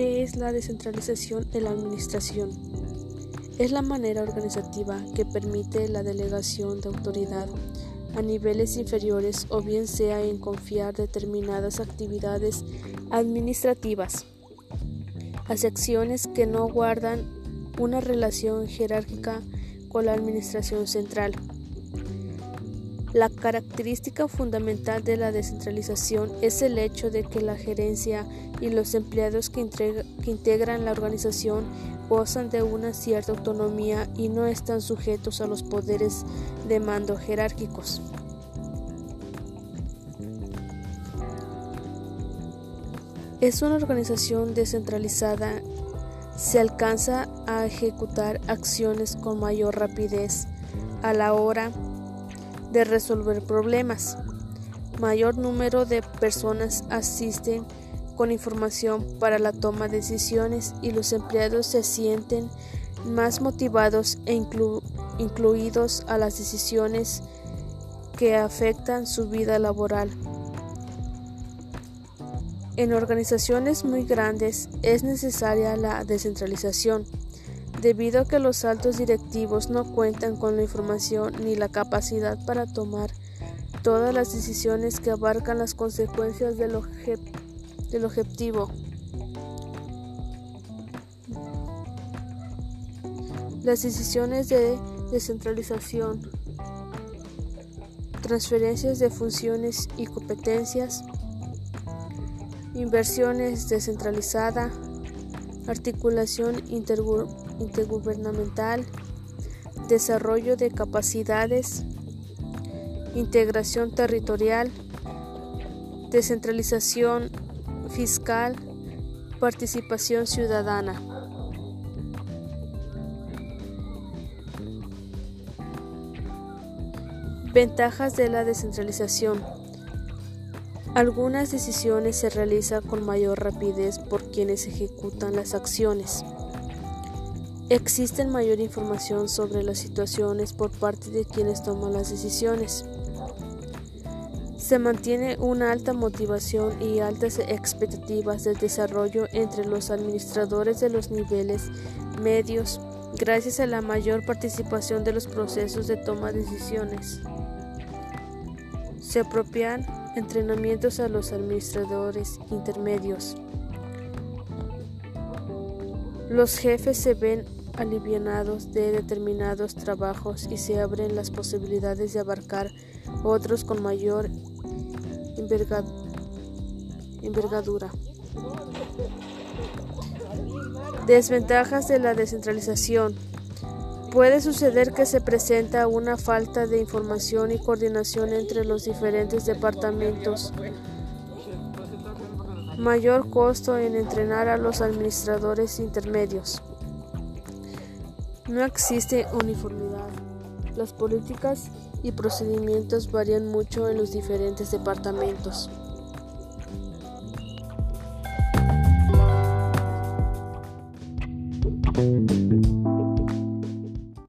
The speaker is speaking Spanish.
la descentralización en la administración? Es la manera organizativa que permite la delegación de autoridad a niveles inferiores o bien sea en confiar determinadas actividades administrativas a secciones que no guardan una relación jerárquica con la administración central. La característica fundamental de la descentralización es el hecho de que la gerencia y los empleados que, integran la organización gozan de una cierta autonomía y no están sujetos a los poderes de mando jerárquicos. Es una organización descentralizada. Se alcanza a ejecutar acciones con mayor rapidez a la hora de resolver problemas. Mayor número de personas asisten con información para la toma de decisiones y los empleados se sienten más motivados e incluidos a las decisiones que afectan su vida laboral. En organizaciones muy grandes es necesaria la descentralización debido a que los altos directivos no cuentan con la información ni la capacidad para tomar todas las decisiones que abarcan las consecuencias del, objetivo. Las decisiones de descentralización, transferencias de funciones y competencias, inversiones descentralizada, articulación intergubernamental, desarrollo de capacidades, integración territorial, descentralización fiscal, participación ciudadana. Ventajas de la descentralización. Algunas decisiones se realizan con mayor rapidez por quienes ejecutan las acciones. Existe mayor información sobre las situaciones por parte de quienes toman las decisiones. Se mantiene una alta motivación y altas expectativas de desarrollo entre los administradores de los niveles medios gracias a la mayor participación de los procesos de toma de decisiones. Se apropian entrenamientos a los administradores intermedios. Los jefes se ven alivianados de determinados trabajos y se abren las posibilidades de abarcar otros con mayor envergadura. Desventajas de la descentralización. Puede suceder que se presenta una falta de información y coordinación entre los diferentes departamentos. Mayor costo en entrenar a los administradores intermedios. No existe uniformidad. Las políticas y procedimientos varían mucho en los diferentes departamentos.